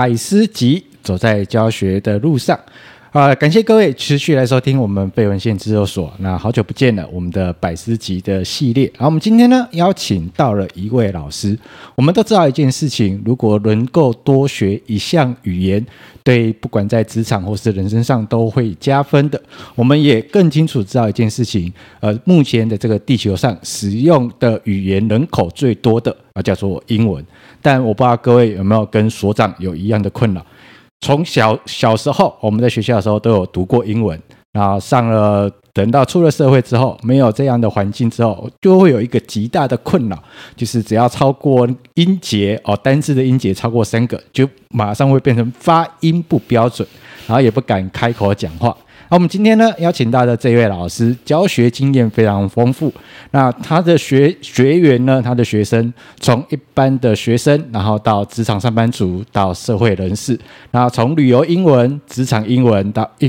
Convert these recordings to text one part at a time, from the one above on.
百思集，走在教学的路上。啊，感谢各位持续来收听我们废文献制作所。那好久不见了，我们的百思集的系列。然后我们今天呢，邀请到了一位老师。我们都知道一件事情，如果能够多学一项语言，对不管在职场或是人生上都会加分的。我们也更清楚知道一件事情，呃，目前的这个地球上使用的语言人口最多的啊，叫做英文。但我不知道各位有没有跟所长有一样的困扰。从小小时候，我们在学校的时候都有读过英文，然后上了，等到出了社会之后，没有这样的环境之后，就会有一个极大的困扰，就是只要超过音节哦，单字的音节超过三个，就马上会变成发音不标准，然后也不敢开口讲话。那我们今天呢，邀请到的这位老师，教学经验非常丰富。那他的学学员呢，他的学生从一般的学生，然后到职场上班族，到社会人士，然后从旅游英文、职场英文到一，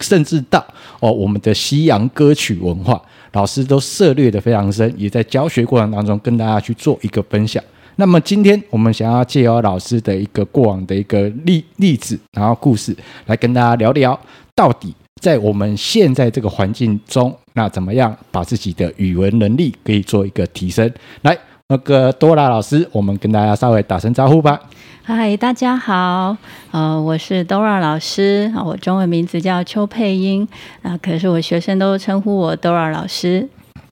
甚至到哦我们的西洋歌曲文化，老师都涉猎得非常深，也在教学过程当中跟大家去做一个分享。那么今天我们想要借由老师的一个过往的一个例例子，然后故事来跟大家聊聊。到底在我们现在这个环境中，那怎么样把自己的语文能力可以做一个提升？来，那个 Dora 老师，我们跟大家稍微打声招呼吧。嗨，大家好，呃，我是 Dora 老师，我中文名字叫邱佩英，啊，可是我学生都称呼我 Dora 老师。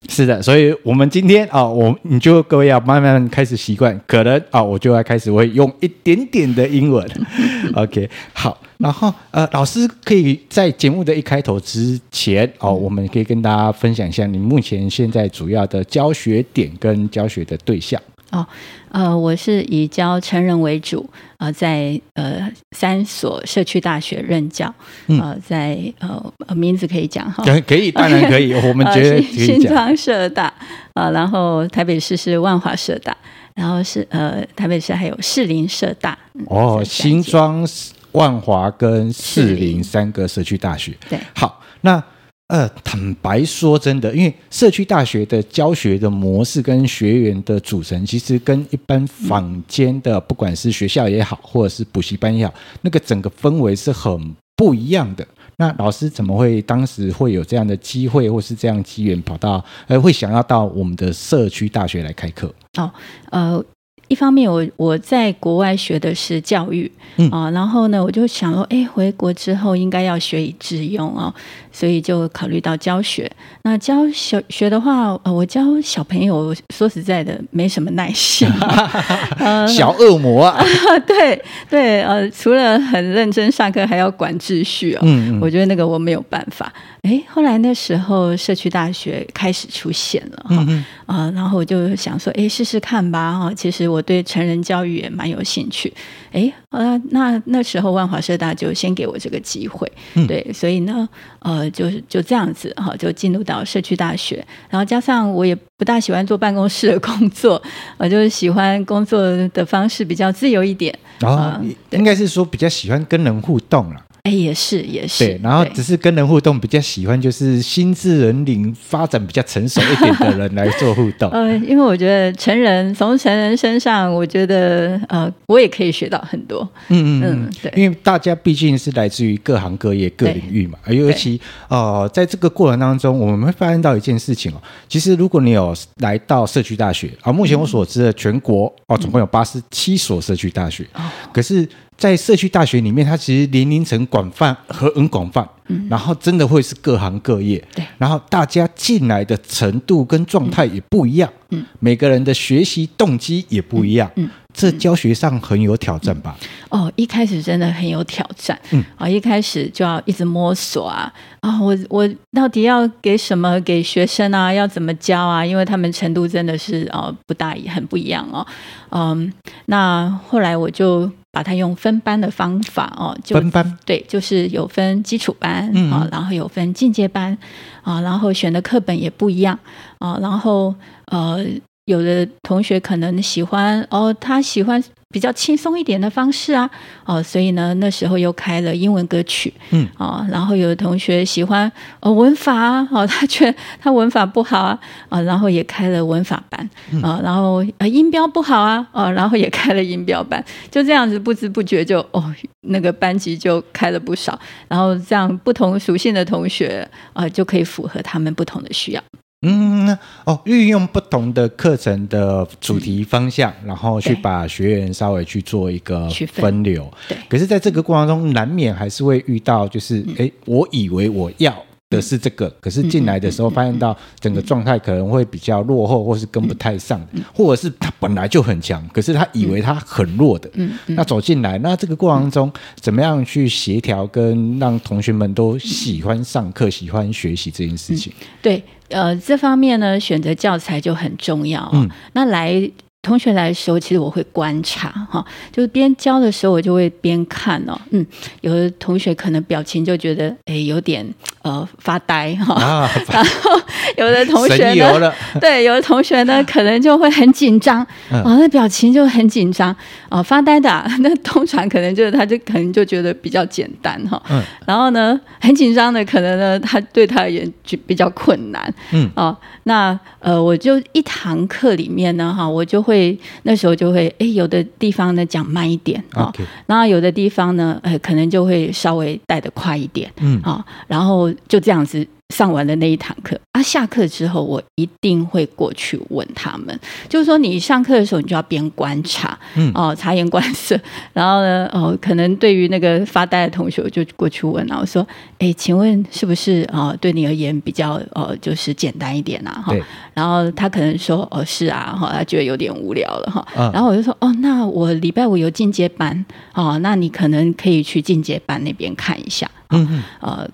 是的，所以我们今天啊，我你就各位要慢慢开始习惯，可能啊，我就要开始会用一点点的英文。OK，好，然后呃，老师可以在节目的一开头之前哦，我们可以跟大家分享一下你目前现在主要的教学点跟教学的对象。哦，呃，我是以教成人为主，呃，在呃三所社区大学任教，呃，在呃名字可以讲哈，可以，当然可以，我们觉得新庄社大，呃，然后台北市是万华社大，然后是呃台北市还有士林社大。哦，新庄、万华跟士林三个社区大学，对，好，那。呃，坦白说，真的，因为社区大学的教学的模式跟学员的组成，其实跟一般坊间的，不管是学校也好，或者是补习班也好，那个整个氛围是很不一样的。那老师怎么会当时会有这样的机会，或是这样机缘，跑到呃，会想要到我们的社区大学来开课？哦，呃。一方面我，我我在国外学的是教育，嗯。啊，然后呢，我就想说，哎，回国之后应该要学以致用哦，所以就考虑到教学。那教小学的话，呃，我教小朋友，说实在的，没什么耐心，呃、小恶魔啊，对对，呃，除了很认真上课，还要管秩序哦，嗯，嗯，我觉得那个我没有办法。哎，后来那时候社区大学开始出现了，哈、嗯，啊，然后我就想说，哎，试试看吧，哈，其实我对成人教育也蛮有兴趣，哎，呃，那那时候万华社大就先给我这个机会，嗯、对，所以呢，呃，就是就这样子，哈，就进入到社区大学，然后加上我也不大喜欢做办公室的工作，我就是喜欢工作的方式比较自由一点，然后、哦呃、应该是说比较喜欢跟人互动了。哎，也是也是，对，然后只是跟人互动比较喜欢，就是心智年龄发展比较成熟一点的人来做互动。呃，因为我觉得成人从成人身上，我觉得呃，我也可以学到很多。嗯嗯嗯，对，因为大家毕竟是来自于各行各业、各领域嘛，尤其呃，在这个过程当中，我们会发现到一件事情哦，其实如果你有来到社区大学啊，目前我所知的全国哦，总共有八十七所社区大学，可是。在社区大学里面，它其实年龄层广泛和很广泛，嗯，然后真的会是各行各业，对，然后大家进来的程度跟状态也不一样，嗯，每个人的学习动机也不一样，嗯。嗯这教学上很有挑战吧？哦，一开始真的很有挑战，嗯啊，一开始就要一直摸索啊啊，我我到底要给什么给学生啊？要怎么教啊？因为他们程度真的是哦不大一很不一样哦，嗯，那后来我就把它用分班的方法哦，就分班对，就是有分基础班啊，然后有分进阶班啊，然后选的课本也不一样啊，然后呃。有的同学可能喜欢哦，他喜欢比较轻松一点的方式啊，哦，所以呢，那时候又开了英文歌曲，嗯，哦，然后有的同学喜欢哦文法啊，哦，他觉得他文法不好啊，啊、哦，然后也开了文法班，啊、然后呃音标不好啊，哦，然后也开了音标班，就这样子不知不觉就哦那个班级就开了不少，然后这样不同属性的同学啊、呃、就可以符合他们不同的需要。嗯哦，运用不同的课程的主题方向，嗯、然后去把学员稍微去做一个分。流。对，可是在这个过程中，难免还是会遇到，就是哎、嗯，我以为我要的是这个，嗯、可是进来的时候发现到整个状态可能会比较落后，或是跟不太上，嗯、或者是他本来就很强，可是他以为他很弱的。嗯，嗯那走进来，那这个过程中怎么样去协调，跟让同学们都喜欢上课、喜欢学习这件事情？嗯、对。呃，这方面呢，选择教材就很重要，哦。嗯，那来同学来的时候，其实我会观察哈，就是边教的时候，我就会边看哦。嗯，有的同学可能表情就觉得哎有点呃发呆哈，啊、然后有的同学呢，对，有的同学呢 可能就会很紧张，嗯、哦，那表情就很紧张哦，发呆的，啊，那通常可能就是他就可能就觉得比较简单哈。嗯，然后呢，很紧张的可能呢，他对他而言就比较困难。嗯，哦，那呃，我就一堂课里面呢，哈，我就会。会那时候就会哎，有的地方呢讲慢一点啊.然后有的地方呢，呃，可能就会稍微带的快一点，嗯啊，然后就这样子。上完了那一堂课。啊，下课之后我一定会过去问他们，就是说你上课的时候，你就要边观察，嗯，哦，察言观色，然后呢，哦，可能对于那个发呆的同学，我就过去问啊，我说，哎，请问是不是啊，对你而言比较呃，就是简单一点啊？哈。对，然后他可能说，哦，是啊，哈，他觉得有点无聊了哈，嗯、然后我就说，哦，那我礼拜五有进阶班，哦，那你可能可以去进阶班那边看一下，嗯嗯，呃。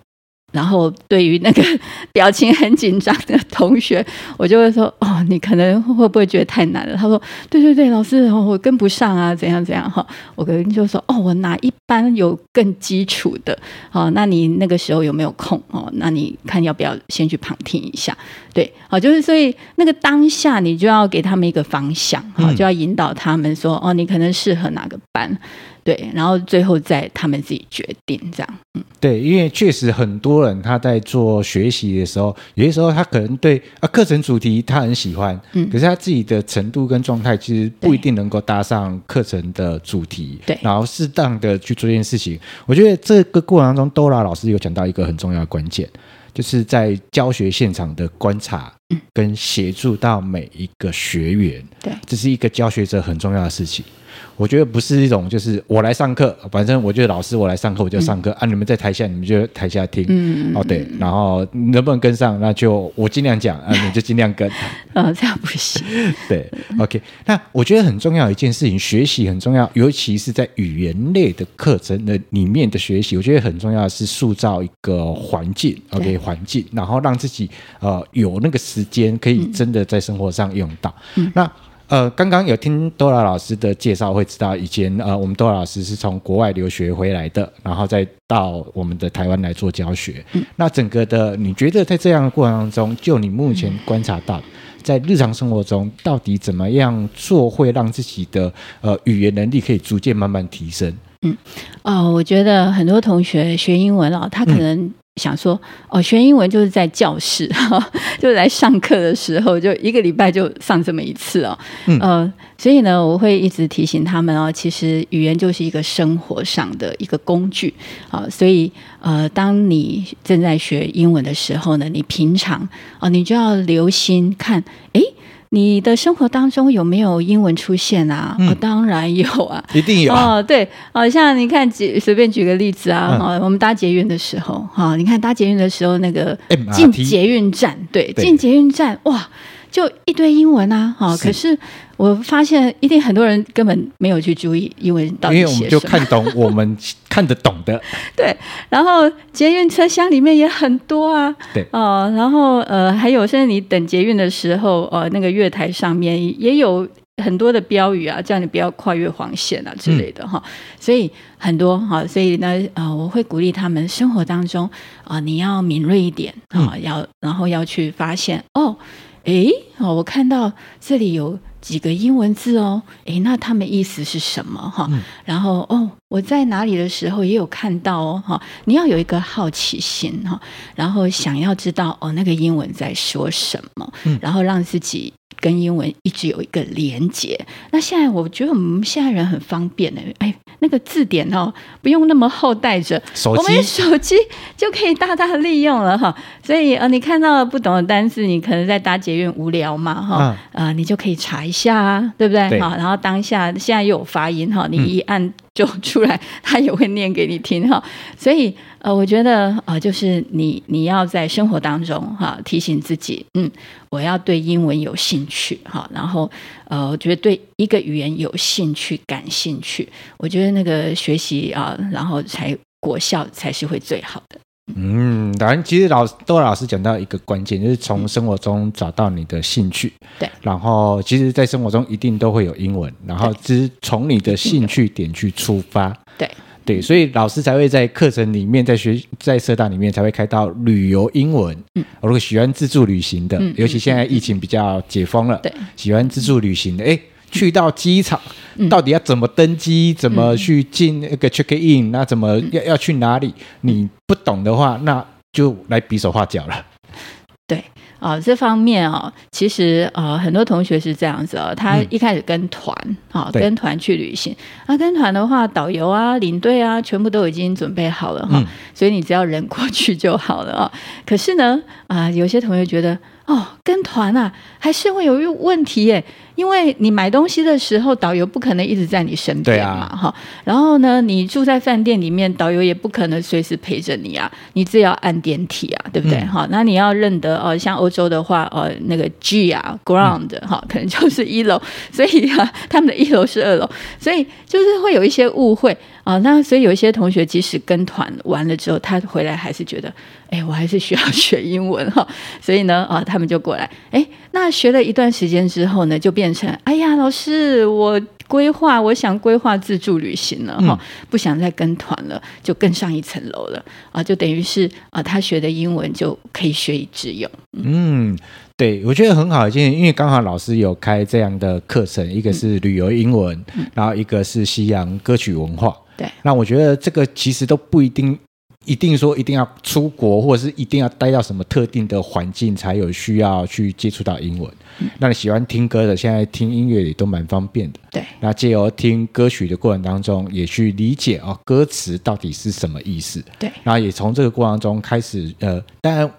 然后，对于那个 表情很紧张的同学，我就会说：“哦，你可能会不会觉得太难了？”他说：“对对对，老师，我跟不上啊，怎样怎样哈。”我可能就说：“哦，我哪一班有更基础的？哦，那你那个时候有没有空？哦，那你看要不要先去旁听一下？对，好，就是所以那个当下你就要给他们一个方向，好，就要引导他们说：哦，你可能适合哪个班。”对，然后最后再他们自己决定这样。嗯，对，因为确实很多人他在做学习的时候，有些时候他可能对啊课程主题他很喜欢，嗯，可是他自己的程度跟状态其实不一定能够搭上课程的主题，对，然后适当的去做这件事情。我觉得这个过程当中，Dora 老师有讲到一个很重要的关键，就是在教学现场的观察，跟协助到每一个学员，对，这是一个教学者很重要的事情。我觉得不是一种，就是我来上课，反正我觉得老师我来上课我就上课、嗯、啊，你们在台下你们就台下听，嗯哦对，然后能不能跟上，那就我尽量讲啊，你就尽量跟，嗯，这样不行，对，OK，那我觉得很重要一件事情，学习很重要，尤其是在语言类的课程的里面的学习，我觉得很重要的是塑造一个环境，OK，环境，然后让自己呃有那个时间可以真的在生活上用到，嗯、那。呃，刚刚有听 Dora 老师的介绍，会知道以前呃，我们 Dora 老师是从国外留学回来的，然后再到我们的台湾来做教学。嗯、那整个的，你觉得在这样的过程当中，就你目前观察到，在日常生活中，到底怎么样做会让自己的呃语言能力可以逐渐慢慢提升？嗯，哦，我觉得很多同学学英文哦，他可能、嗯。想说哦，学英文就是在教室，就是来上课的时候，就一个礼拜就上这么一次哦。嗯、呃，所以呢，我会一直提醒他们哦，其实语言就是一个生活上的一个工具啊、呃。所以呃，当你正在学英文的时候呢，你平常哦、呃，你就要留心看，诶。你的生活当中有没有英文出现啊？嗯、哦，当然有啊，一定有哦。对，好像你看，举随便举个例子啊，嗯、我们搭捷运的时候，哈，你看搭捷运的时候，那个进捷运站，对，进捷运站，哇。就一堆英文啊，哈！可是我发现一定很多人根本没有去注意英文到底写什么，因为我们就看懂我们看得懂的。对，然后捷运车厢里面也很多啊，对哦，然后呃，还有甚至你等捷运的时候，呃，那个月台上面也有很多的标语啊，叫你不要跨越黄线啊之类的哈。嗯、所以很多哈，所以呢，呃，我会鼓励他们生活当中啊、呃，你要敏锐一点啊，要然后要去发现哦。哎，哦，我看到这里有几个英文字哦，哎，那他们意思是什么哈？嗯、然后哦，我在哪里的时候也有看到哦，哈，你要有一个好奇心哈，然后想要知道哦，那个英文在说什么，嗯、然后让自己。跟英文一直有一个连接。那现在我觉得我们现在人很方便呢，哎，那个字典哦，不用那么厚带着，手机，我们手机就可以大大利用了哈。所以呃，你看到了不懂的单词，你可能在搭捷运无聊嘛哈，啊、呃，你就可以查一下啊，对不对？好，然后当下现在又有发音哈，你一按就 出来，他、也会念给你听哈。所以呃，我觉得、呃，就是你你要在生活当中哈，提醒自己，嗯。我要对英文有兴趣，哈，然后，呃，我觉得对一个语言有兴趣、感兴趣，我觉得那个学习啊，然后才果效才是会最好的。嗯，当然，其实老多老师讲到一个关键，就是从生活中找到你的兴趣。对，然后其实，在生活中一定都会有英文，然后只是从你的兴趣点去出发。对。对，所以老师才会在课程里面，在学在社大里面才会开到旅游英文。嗯，如果喜欢自助旅行的，嗯、尤其现在疫情比较解封了，对、嗯，喜欢自助旅行的，哎，去到机场，嗯、到底要怎么登机，怎么去进那个 check in，那怎么要要去哪里？你不懂的话，那就来比手画脚了。对。啊、哦，这方面啊、哦，其实啊、呃，很多同学是这样子哦，他一开始跟团啊，嗯哦、跟团去旅行，那对、啊、跟团的话，导游啊、领队啊，全部都已经准备好了哈，所以你只要人过去就好了啊、哦。可是呢，啊、呃，有些同学觉得。哦，跟团啊，还是会有一个问题耶，因为你买东西的时候，导游不可能一直在你身边嘛，哈、啊。然后呢，你住在饭店里面，导游也不可能随时陪着你啊，你只要按电梯啊，对不对？哈、嗯，那你要认得哦，像欧洲的话，呃，那个 G 啊，ground 哈、嗯，可能就是一楼，所以啊，他们的一楼是二楼，所以就是会有一些误会。啊、哦，那所以有一些同学即使跟团完了之后，他回来还是觉得，哎，我还是需要学英文哈。所以呢，啊，他们就过来，哎，那学了一段时间之后呢，就变成，哎呀，老师，我规划，我想规划自助旅行了哈，嗯、不想再跟团了，就更上一层楼了啊，就等于是啊，他学的英文就可以学以致用。嗯。嗯对，我觉得很好，因为刚好老师有开这样的课程，一个是旅游英文，嗯、然后一个是西洋歌曲文化。对，那我觉得这个其实都不一定，一定说一定要出国，或者是一定要待到什么特定的环境才有需要去接触到英文。嗯、那你喜欢听歌的，现在听音乐也都蛮方便的。对，那借由听歌曲的过程当中，也去理解哦歌词到底是什么意思。对，然后也从这个过程中开始，呃，当然。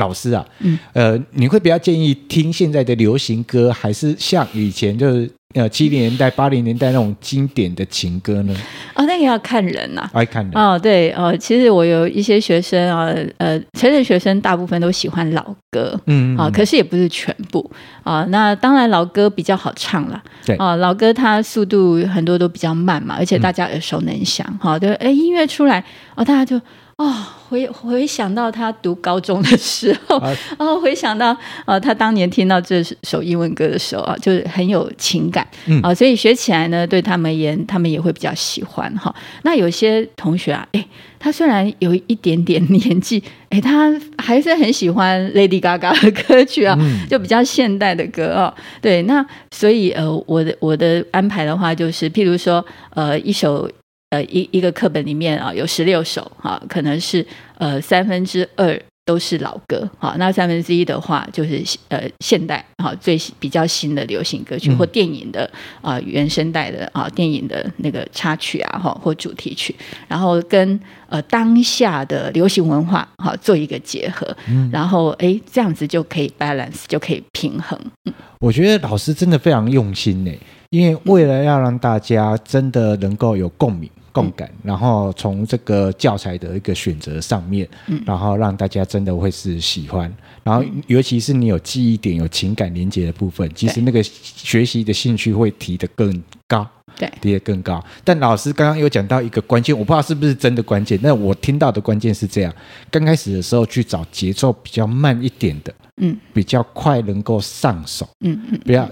老师啊，嗯，呃，你会比较建议听现在的流行歌，还是像以前就是呃七零年代、八零年代那种经典的情歌呢？哦，那个要看人呐、啊，爱看人哦。对哦，其实我有一些学生啊，呃，成人学生大部分都喜欢老歌，嗯，啊、哦，可是也不是全部啊、哦。那当然老歌比较好唱啦，对啊、哦，老歌它速度很多都比较慢嘛，而且大家耳熟能详，哈、嗯，对，哎，音乐出来哦，大家就。哦，回回想到他读高中的时候，啊、哦，回想到呃，他当年听到这首英文歌的时候啊，就是很有情感，嗯，啊、哦，所以学起来呢，对他们而言，他们也会比较喜欢哈、哦。那有些同学啊，诶，他虽然有一点点 年纪，诶，他还是很喜欢 Lady Gaga 的歌曲啊，嗯、就比较现代的歌哦。对，那所以呃，我的我的安排的话，就是譬如说呃，一首。呃，一一个课本里面啊，有十六首哈，可能是呃三分之二都是老歌，好，那三分之一的话就是呃现代哈最比较新的流行歌曲或电影的啊、呃、原声带的啊电影的那个插曲啊哈或主题曲，然后跟呃当下的流行文化哈做一个结合，嗯，然后哎这样子就可以 balance 就可以平衡。嗯，我觉得老师真的非常用心呢，因为为了要让大家真的能够有共鸣。共感，然后从这个教材的一个选择上面，嗯、然后让大家真的会是喜欢，然后尤其是你有记忆点、有情感连接的部分，其实那个学习的兴趣会提得更高，对，提得更高。但老师刚刚有讲到一个关键，我不知道是不是真的关键，那我听到的关键是这样：刚开始的时候去找节奏比较慢一点的，嗯，比较快能够上手，嗯嗯，不要。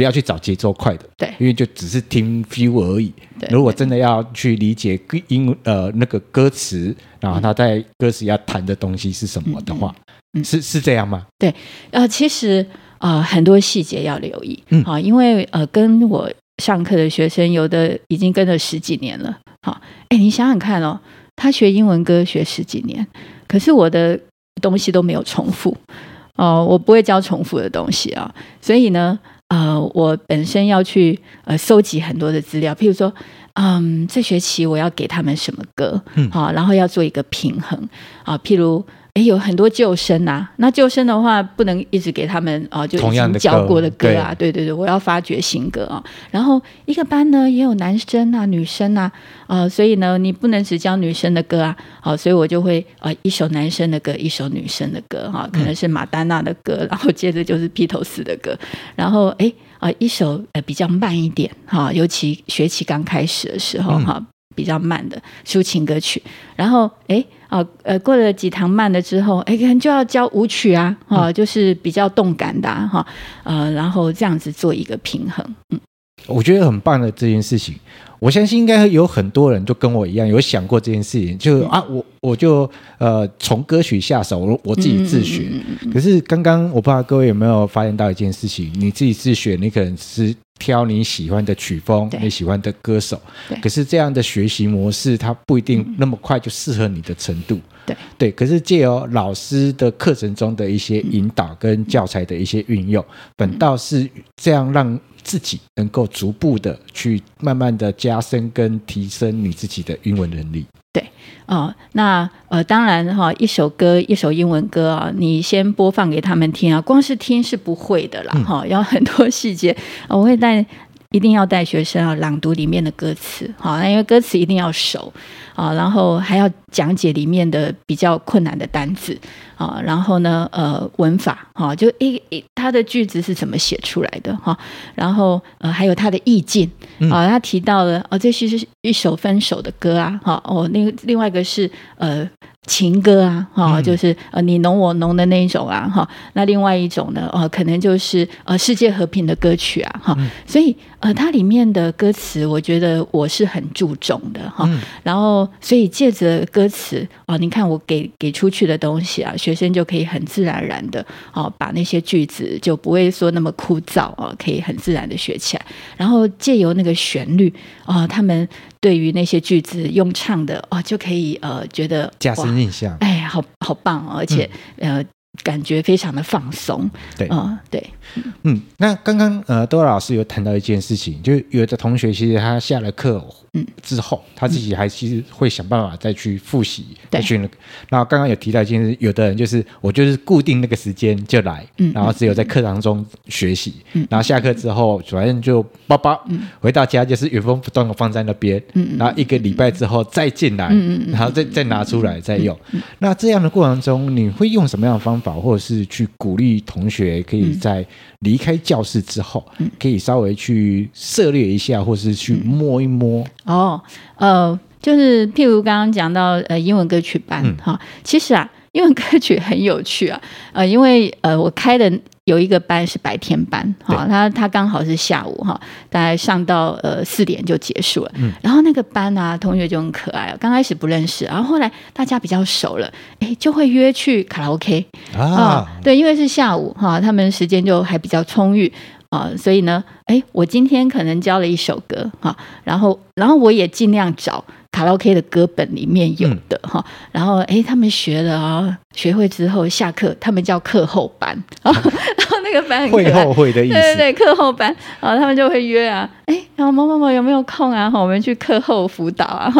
不要去找节奏快的，对，因为就只是听 feel 而已。对，如果真的要去理解英呃那个歌词，然后他在歌词要谈的东西是什么的话，嗯嗯嗯、是是这样吗？对，呃，其实呃很多细节要留意，嗯，好，因为呃跟我上课的学生有的已经跟了十几年了，好，哎，你想想看哦，他学英文歌学十几年，可是我的东西都没有重复，哦、呃，我不会教重复的东西啊，所以呢，呃，我本身要去呃收集很多的资料，譬如说。嗯，这学期我要给他们什么歌？嗯，好，然后要做一个平衡啊。譬如，哎，有很多旧生啊，那旧生的话不能一直给他们啊，就已经教过的歌啊。对对对，我要发掘新歌啊。然后一个班呢也有男生啊、女生啊，啊，所以呢你不能只教女生的歌啊。好，所以我就会啊一首男生的歌，一首女生的歌哈，可能是马丹娜的歌，然后接着就是披头士的歌，然后哎。啊，一首呃比较慢一点哈，尤其学期刚开始的时候哈，比较慢的抒情歌曲。然后哎，啊呃过了几堂慢了之后，哎可能就要教舞曲啊，哈，就是比较动感的哈，呃，然后这样子做一个平衡。嗯，我觉得很棒的这件事情。我相信应该有很多人就跟我一样有想过这件事情，就啊，我我就呃从歌曲下手，我我自己自学。可是刚刚我不知道各位有没有发现到一件事情，你自己自学，你可能是挑你喜欢的曲风，你喜欢的歌手，可是这样的学习模式，它不一定那么快就适合你的程度。对对，可是借由老师的课程中的一些引导跟教材的一些运用，反倒是这样让。自己能够逐步的去慢慢的加深跟提升你自己的英文能力。对，哦，那呃，当然哈，一首歌，一首英文歌啊，你先播放给他们听啊，光是听是不会的啦，哈、嗯，要很多细节，我会带，一定要带学生啊朗读里面的歌词，好，那因为歌词一定要熟。啊，然后还要讲解里面的比较困难的单字啊，然后呢，呃，文法哈，就一一他的句子是怎么写出来的哈，然后呃，还有他的意境啊，他提到了哦，这是是一首分手的歌啊，哈，哦，另另外一个是呃。情歌啊，哈，就是呃你侬我侬的那一种啊，哈。那另外一种呢，呃，可能就是呃世界和平的歌曲啊，哈。所以呃，它里面的歌词，我觉得我是很注重的哈。然后，所以借着歌词啊，你看我给给出去的东西啊，学生就可以很自然而然的哦，把那些句子就不会说那么枯燥啊，可以很自然的学起来。然后借由那个旋律啊，他们。对于那些句子用唱的哦，就可以呃觉得加深印象。哎，好好棒哦，而且、嗯、呃感觉非常的放松。对，啊、呃，对，嗯，那刚刚呃多老师有谈到一件事情，就有的同学其实他下了课。嗯，之后他自己还其实会想办法再去复习，再去那个。然后刚刚有提到，一件事有的人就是我就是固定那个时间就来，嗯，然后只有在课堂中学习，嗯，然后下课之后反正就包包，嗯，回到家就是原封不动的放在那边，嗯，然后一个礼拜之后再进来，嗯嗯，然后再再拿出来再用。那这样的过程中，你会用什么样的方法，或者是去鼓励同学可以在离开教室之后，可以稍微去涉猎一下，或是去摸一摸？哦，呃，就是譬如刚刚讲到呃英文歌曲班哈、嗯，其实啊英文歌曲很有趣啊，呃，因为呃我开的有一个班是白天班哈，他他刚好是下午哈，大概上到呃四点就结束了，嗯，然后那个班啊同学就很可爱，刚开始不认识，然后后来大家比较熟了，哎，就会约去卡拉 OK 啊，对，因为是下午哈，他们时间就还比较充裕。啊、呃，所以呢，哎，我今天可能教了一首歌哈，然后，然后我也尽量找卡拉 OK 的歌本里面有的哈、嗯，然后，哎，他们学了啊，学会之后下课，他们叫课后班。啊，然后那个班很会后会的意思，对对对，课后班。啊，他们就会约啊，哎，然后某某某有没有空啊？我们去课后辅导啊，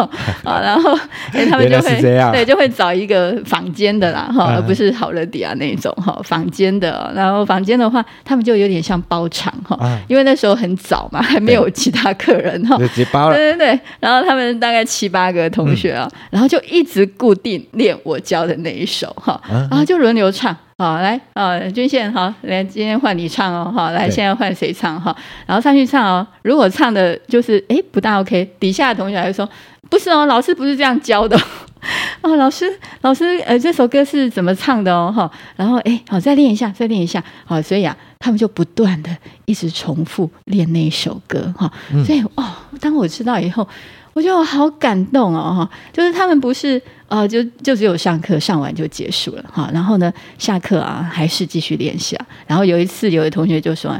啊，然后哎，他们就会对，就会找一个房间的啦哈，而不是好乐迪啊那种哈，房间的，然后房间的话，他们就有点像包场哈，因为那时候很早嘛，还没有其他客人哈，直接包了，对对对，然后他们大概七八个同学啊，然后就一直固定练我教的那一首哈，然后就轮流唱。好，来，啊，君宪，好，来，今天换你唱哦，好，来，现在换谁唱哈？然后上去唱哦。如果唱的就是哎不大 OK，底下的同学还会说不是哦，老师不是这样教的 哦，老师，老师，呃，这首歌是怎么唱的哦？哈，然后哎，好，再练一下，再练一下，好，所以啊，他们就不断的一直重复练那一首歌哈。所以哦，当我知道以后。我觉得我好感动哦，哈，就是他们不是呃，就就只有上课上完就结束了哈，然后呢，下课啊还是继续练习啊。然后有一次，有的同学就说，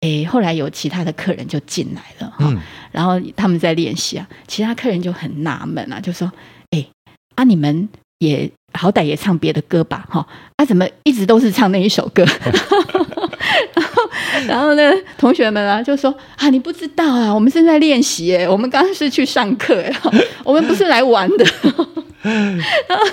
哎，后来有其他的客人就进来了哈，嗯、然后他们在练习啊，其他客人就很纳闷啊，就说，哎，啊你们也好歹也唱别的歌吧，哈，啊怎么一直都是唱那一首歌？然后呢，同学们啊，就说啊，你不知道啊，我们正在练习哎，我们刚刚是去上课哎，我们不是来玩的。然后，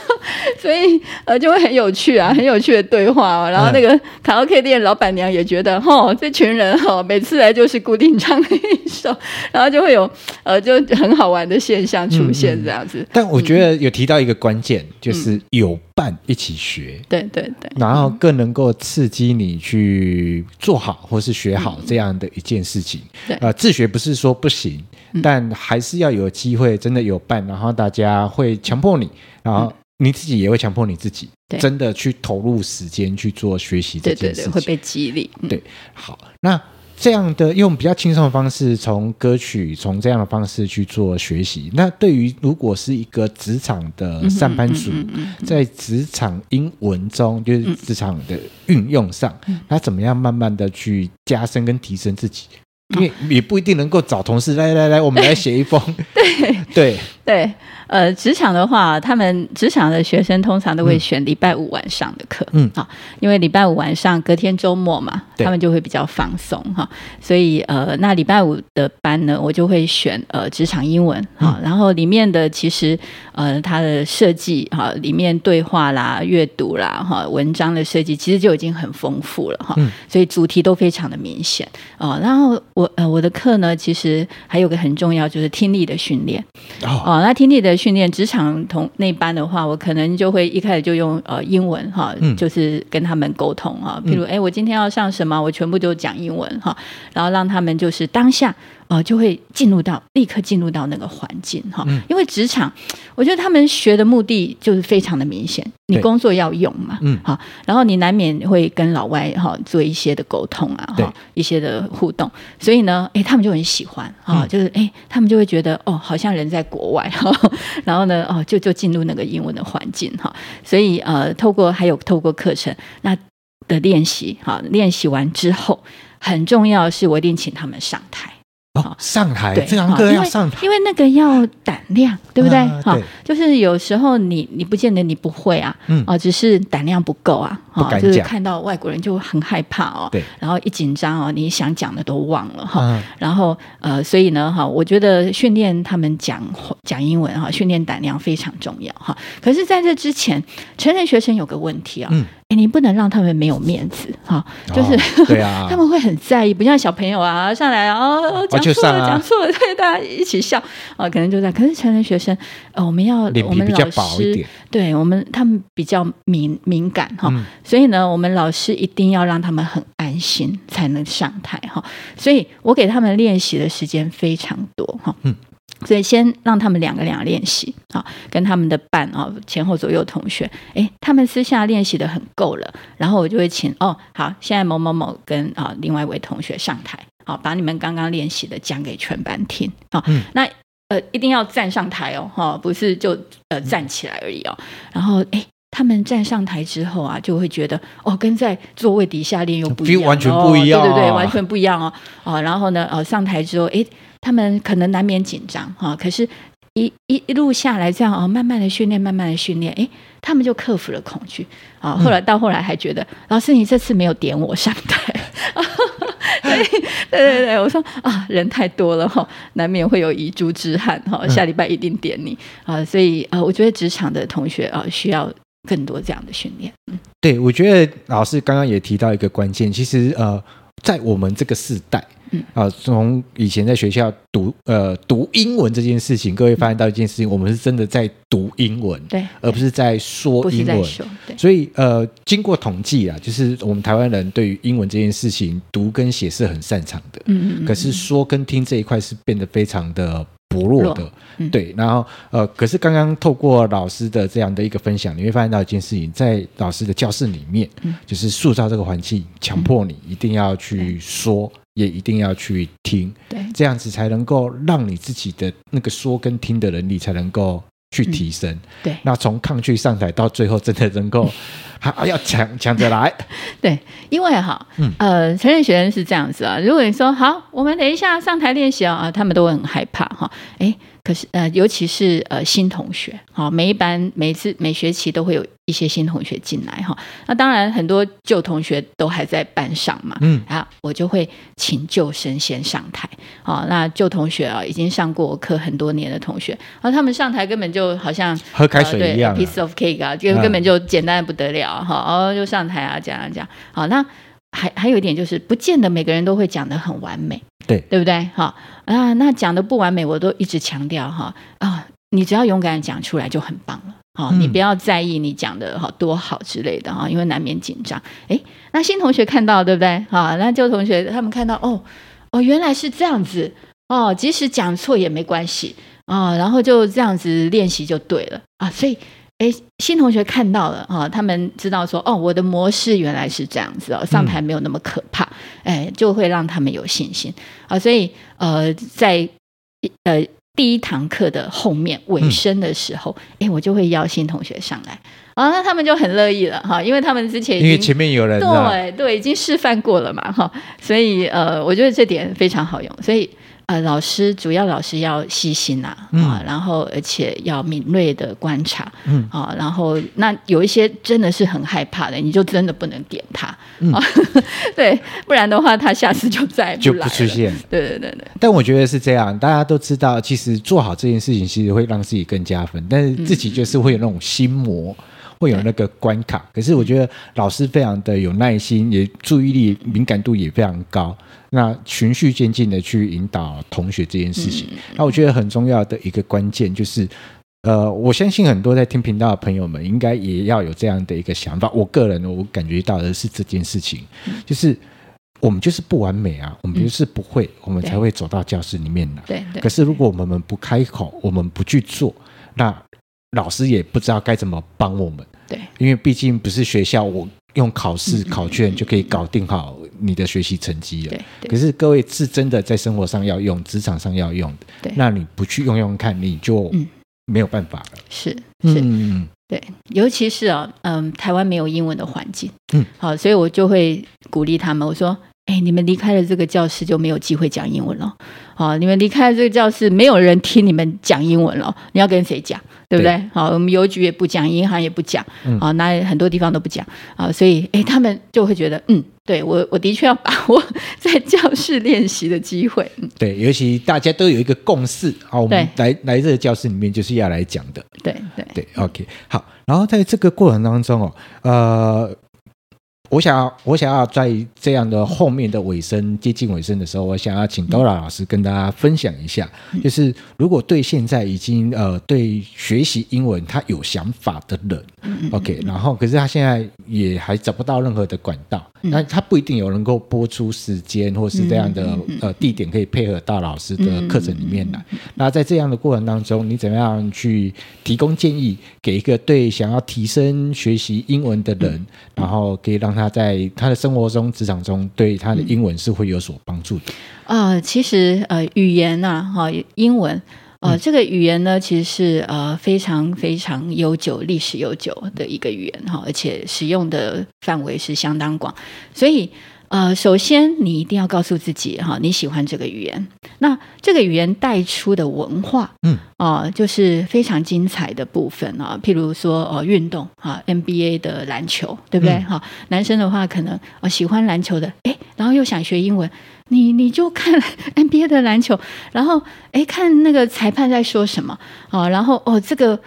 所以呃，就会很有趣啊，很有趣的对话哦。然后那个卡拉 OK 店老板娘也觉得，吼，这群人哈，每次来就是固定唱那一首，然后就会有呃，就很好玩的现象出现这样子。嗯嗯、但我觉得有提到一个关键，嗯、就是有伴一起学，对对对，然后更能够刺激你去做好或是学好这样的一件事情。对、自学不是说不行。但还是要有机会，真的有伴，然后大家会强迫你，然后你自己也会强迫你自己，真的去投入时间去做学习这件事情，对对对，会被激励。嗯、对，好，那这样的用比较轻松的方式，从歌曲从这样的方式去做学习。那对于如果是一个职场的上班族，在职场英文中，就是职场的运用上，他怎么样慢慢的去加深跟提升自己？因为也不一定能够找同事来来来，我们来写一封。对对。对，呃，职场的话，他们职场的学生通常都会选礼拜五晚上的课，嗯。啊，因为礼拜五晚上隔天周末嘛，他们就会比较放松哈，所以呃，那礼拜五的班呢，我就会选呃职场英文哈，然后里面的其实呃它的设计哈，里面对话啦、阅读啦哈、文章的设计其实就已经很丰富了哈，所以主题都非常的明显。啊，然后。我呃，我的课呢，其实还有个很重要，就是听力的训练。哦，哦，那听力的训练，职场同那班的话，我可能就会一开始就用呃英文哈，嗯、就是跟他们沟通哈。譬如，哎、嗯，我今天要上什么，我全部都讲英文哈，然后让他们就是当下。呃，就会进入到立刻进入到那个环境哈，嗯、因为职场，我觉得他们学的目的就是非常的明显，你工作要用嘛，嗯，好，然后你难免会跟老外哈做一些的沟通啊，哈对，一些的互动，所以呢，哎，他们就很喜欢啊，就是哎，他们就会觉得哦，好像人在国外哈，然后呢，哦，就就进入那个英文的环境哈，所以呃，透过还有透过课程那的练习哈，练习完之后，很重要的是我一定请他们上台。哦，上台，对这堂课要上台，因为，那个要胆量，对不对？哈、啊，就是有时候你你不见得你不会啊，嗯，啊，只是胆量不够啊，啊，就是看到外国人就很害怕哦，对，然后一紧张哦，你想讲的都忘了哈，啊、然后呃，所以呢，哈，我觉得训练他们讲讲英文哈，训练胆量非常重要哈。可是在这之前，成人学生有个问题啊。嗯你不能让他们没有面子哈，就是、哦、对啊，他们会很在意，不像小朋友啊上来哦讲错了讲错了，对大家一起笑啊，可能就在。可是成人学生，呃，我们要我们老师对我们他们比较敏敏感哈，嗯、所以呢，我们老师一定要让他们很安心才能上台哈。所以我给他们练习的时间非常多哈。嗯。所以先让他们两个两个练习啊，跟他们的伴啊，前后左右同学，哎，他们私下练习的很够了，然后我就会请哦，好，现在某某某跟啊另外一位同学上台，好，把你们刚刚练习的讲给全班听啊。嗯、那呃一定要站上台哦，哈，不是就呃站起来而已哦。然后哎，他们站上台之后啊，就会觉得哦，跟在座位底下练又不一样，完全不一样，哦，对对对，完全不一样哦。啊，然后呢，呃，上台之后，哎。他们可能难免紧张哈，可是一一一路下来这样哦，慢慢的训练，慢慢的训练，哎，他们就克服了恐惧啊。后来到后来还觉得，嗯、老师你这次没有点我上台，对对对对，我说啊，人太多了哈，难免会有遗珠之憾哈。下礼拜一定点你啊，所以啊，我觉得职场的同学啊，需要更多这样的训练。嗯，对，我觉得老师刚刚也提到一个关键，其实呃，在我们这个世代。嗯啊，从以前在学校读呃读英文这件事情，各位发现到一件事情，嗯、我们是真的在读英文，对，而不是在说英文。所以呃，经过统计啊，就是我们台湾人对于英文这件事情读跟写是很擅长的，嗯，嗯嗯。可是说跟听这一块是变得非常的薄弱的。嗯、对，然后呃，可是刚刚透过老师的这样的一个分享，你会发现到一件事情，在老师的教室里面，嗯、就是塑造这个环境，强迫你一定要去说，嗯、也一定要去听，对，这样子才能够让你自己的那个说跟听的能力才能够去提升。嗯、对，那从抗拒上台到最后，真的能够还、嗯、要抢抢着来。对，因为哈，嗯、呃，成人学生是这样子啊，如果你说好，我们等一下上台练习啊，他们都会很害怕哈，哎。可是呃，尤其是呃新同学，好，每一班每次每学期都会有一些新同学进来哈。那当然很多旧同学都还在班上嘛，嗯。啊，我就会请旧生先上台，好，那旧同学啊，已经上过我课很多年的同学，然后他们上台根本就好像喝开水一样，呃，piece of cake 啊，就根本就简单的不得了哈，哦，就上台啊，讲讲讲，好，那还还有一点就是，不见得每个人都会讲得很完美。对，对不对？好啊，那讲的不完美，我都一直强调哈。啊，你只要勇敢讲出来就很棒了。好，你不要在意你讲的好多好之类的哈，因为难免紧张。诶，那新同学看到对不对？好，那旧同学他们看到哦哦，原来是这样子哦，即使讲错也没关系啊，然后就这样子练习就对了啊，所以。诶，新同学看到了哈，他们知道说哦，我的模式原来是这样子哦，上台没有那么可怕，哎、嗯，就会让他们有信心啊。所以呃，在呃第一堂课的后面尾声的时候，哎、嗯，我就会邀新同学上来啊，那他们就很乐意了哈，因为他们之前因为前面有人对对已经示范过了嘛哈，所以呃，我觉得这点非常好用，所以。呃，老师主要老师要细心呐、啊，啊、嗯，然后而且要敏锐的观察，嗯，啊，然后那有一些真的是很害怕的，你就真的不能点他，嗯、啊，对，不然的话他下次就再就不出现，对对对对。但我觉得是这样，大家都知道，其实做好这件事情，其实会让自己更加分，但是自己就是会有那种心魔。嗯会有那个关卡，可是我觉得老师非常的有耐心，也注意力敏感度也非常高，那循序渐进的去引导同学这件事情。那我觉得很重要的一个关键就是，呃，我相信很多在听频道的朋友们应该也要有这样的一个想法。我个人我感觉到的是这件事情，就是我们就是不完美啊，我们就是不会，我们才会走到教室里面来。对对。可是如果我们不开口，我们不去做，那老师也不知道该怎么帮我们，对，因为毕竟不是学校，我用考试考卷就可以搞定好你的学习成绩了。对，可是各位是真的在生活上要用，职场上要用的，对，那你不去用用看，你就没有办法了。是是，嗯，对，尤其是啊，嗯，台湾没有英文的环境，嗯，好，所以我就会鼓励他们，我说，哎，你们离开了这个教室就没有机会讲英文了。好，你们离开了这个教室，没有人听你们讲英文了，你要跟谁讲？对不对？对，好，我们邮局也不讲，银行也不讲，嗯、啊，那很多地方都不讲啊，所以，哎，他们就会觉得，嗯，对我，我的确要把握 在教室练习的机会。嗯、对，尤其大家都有一个共识，好，我们来来这个教室里面就是要来讲的。对对对，OK，好，然后在这个过程当中哦，呃。我想要，我想要在这样的后面的尾声接近尾声的时候，我想要请 Dora 老师跟大家分享一下，就是如果对现在已经呃对学习英文他有想法的人，OK，然后可是他现在也还找不到任何的管道，那他不一定有能够播出时间或是这样的呃地点可以配合到老师的课程里面来。那在这样的过程当中，你怎么样去提供建议给一个对想要提升学习英文的人，然后可以让他。他在他的生活中、职场中，对他的英文是会有所帮助的。啊、呃，其实呃，语言呐、啊，哈，英文，呃，嗯、这个语言呢，其实是呃非常非常悠久、历史悠久的一个语言哈，而且使用的范围是相当广，所以。呃，首先你一定要告诉自己哈，你喜欢这个语言。那这个语言带出的文化，嗯，啊、呃，就是非常精彩的部分啊。譬如说，呃，运动啊，NBA 的篮球，对不对？哈、嗯，男生的话可能呃喜欢篮球的，诶，然后又想学英文，你你就看 NBA 的篮球，然后诶，看那个裁判在说什么啊，然后哦这个。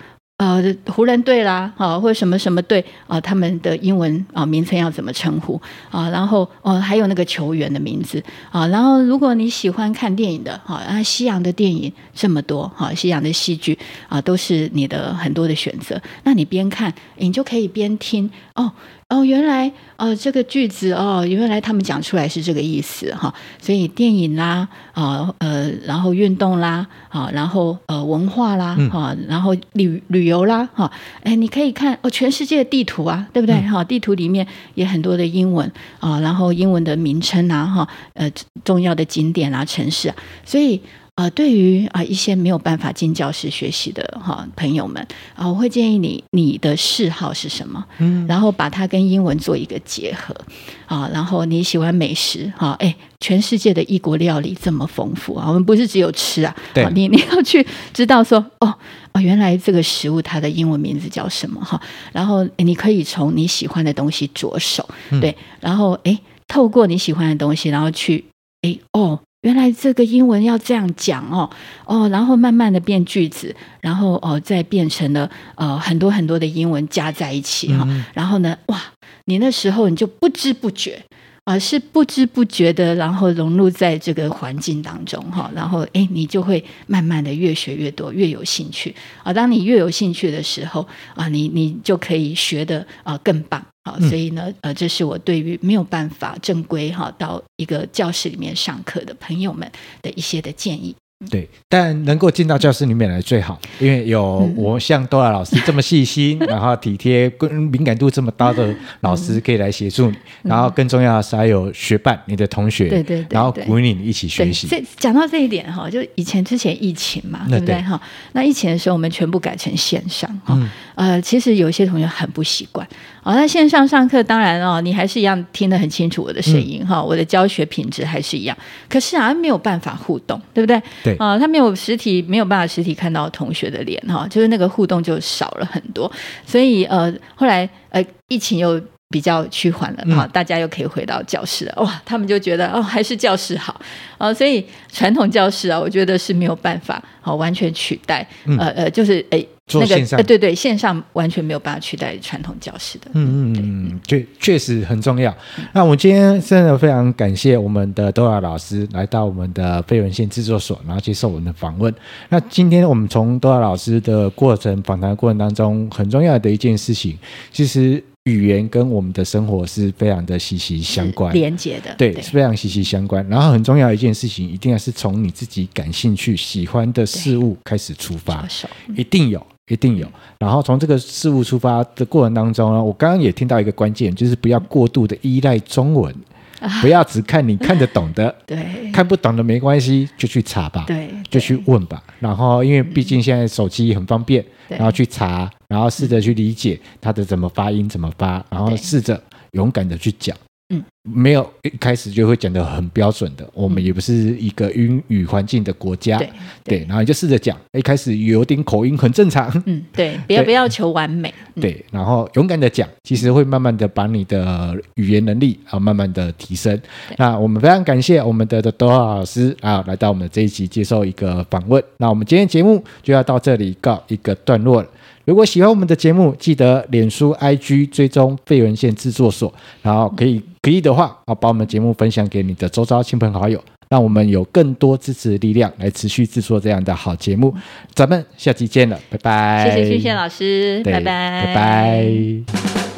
呃，湖人队啦，啊，或者什么什么队啊，他们的英文啊名称要怎么称呼啊？然后哦，还有那个球员的名字啊。然后，如果你喜欢看电影的，哈，啊，西洋的电影这么多，哈，西洋的戏剧啊，都是你的很多的选择。那你边看，你就可以边听哦。哦，原来哦这个句子哦，原来他们讲出来是这个意思哈。所以电影啦，啊呃，然后运动啦，啊，然后呃文化啦，哈，然后旅旅游啦，哈，哎，你可以看哦，全世界的地图啊，对不对？哈，地图里面也很多的英文啊，然后英文的名称啊，哈，呃，重要的景点啊，城市啊，所以。呃，对于啊一些没有办法进教室学习的哈朋友们啊，我会建议你，你的嗜好是什么？嗯，然后把它跟英文做一个结合啊，然后你喜欢美食哈，哎，全世界的异国料理这么丰富啊，我们不是只有吃啊，对，你你要去知道说哦哦，原来这个食物它的英文名字叫什么哈，然后你可以从你喜欢的东西着手，对，然后哎，透过你喜欢的东西，然后去哎哦。原来这个英文要这样讲哦哦，然后慢慢的变句子，然后哦再变成了呃很多很多的英文加在一起哈，嗯、然后呢哇，你那时候你就不知不觉啊、呃、是不知不觉的，然后融入在这个环境当中哈，然后哎你就会慢慢的越学越多，越有兴趣啊。当你越有兴趣的时候啊，你你就可以学的啊更棒。好，所以呢，呃，这是我对于没有办法正规哈到一个教室里面上课的朋友们的一些的建议。对，但能够进到教室里面来最好，因为有我像 Dora 老师这么细心，然后体贴、跟敏感度这么高的老师可以来协助你，然后更重要的是还有学伴，你的同学，对对对，然后鼓励你一起学习。这讲到这一点哈，就以前之前疫情嘛，对不对哈？那疫情的时候，我们全部改成线上哈。呃，其实有些同学很不习惯。哦，那线上上课当然哦，你还是一样听得很清楚我的声音哈，我的教学品质还是一样。可是啊，没有办法互动，对不对？对。啊，他没有实体，没有办法实体看到同学的脸哈，就是那个互动就少了很多。所以呃，后来呃，疫情又比较趋缓了哈，大家又可以回到教室了。哇，他们就觉得哦，还是教室好。啊，所以传统教室啊，我觉得是没有办法好完全取代。呃呃，就是诶。那个呃，对对，线上完全没有办法取代传统教室的。嗯嗯嗯，确确实很重要。那我们今天真的非常感谢我们的 Dora 老师来到我们的非文献制作所，然后接受我们的访问。那今天我们从 Dora 老师的过程访谈过程当中，很重要的一件事情，其实。语言跟我们的生活是非常的息息相关，连接的，对，对是非常息息相关。然后很重要一件事情，一定要是从你自己感兴趣、喜欢的事物开始出发，一定有，一定有。然后从这个事物出发的过程当中呢，我刚刚也听到一个关键，就是不要过度的依赖中文。不要只看你看得懂的，对，看不懂的没关系，就去查吧，对，就去问吧。然后，因为毕竟现在手机很方便，然后去查，然后试着去理解它的怎么发音、怎么发，然后试着勇敢的去讲。嗯，没有一开始就会讲的很标准的，我们也不是一个英语环境的国家，对，对，然后你就试着讲，一开始有点口音很正常，嗯，对，不要不要求完美，对，然后勇敢的讲，其实会慢慢的把你的语言能力啊慢慢的提升。那我们非常感谢我们的 Dora 老师啊来到我们的这一集接受一个访问，那我们今天节目就要到这里告一个段落了。如果喜欢我们的节目，记得脸书、IG 追踪费文献制作所，然后可以可以的话，啊，把我们节目分享给你的周遭亲朋好友，让我们有更多支持的力量来持续制作这样的好节目。咱们下期见了，拜拜！谢谢俊宪老师，拜拜，拜拜。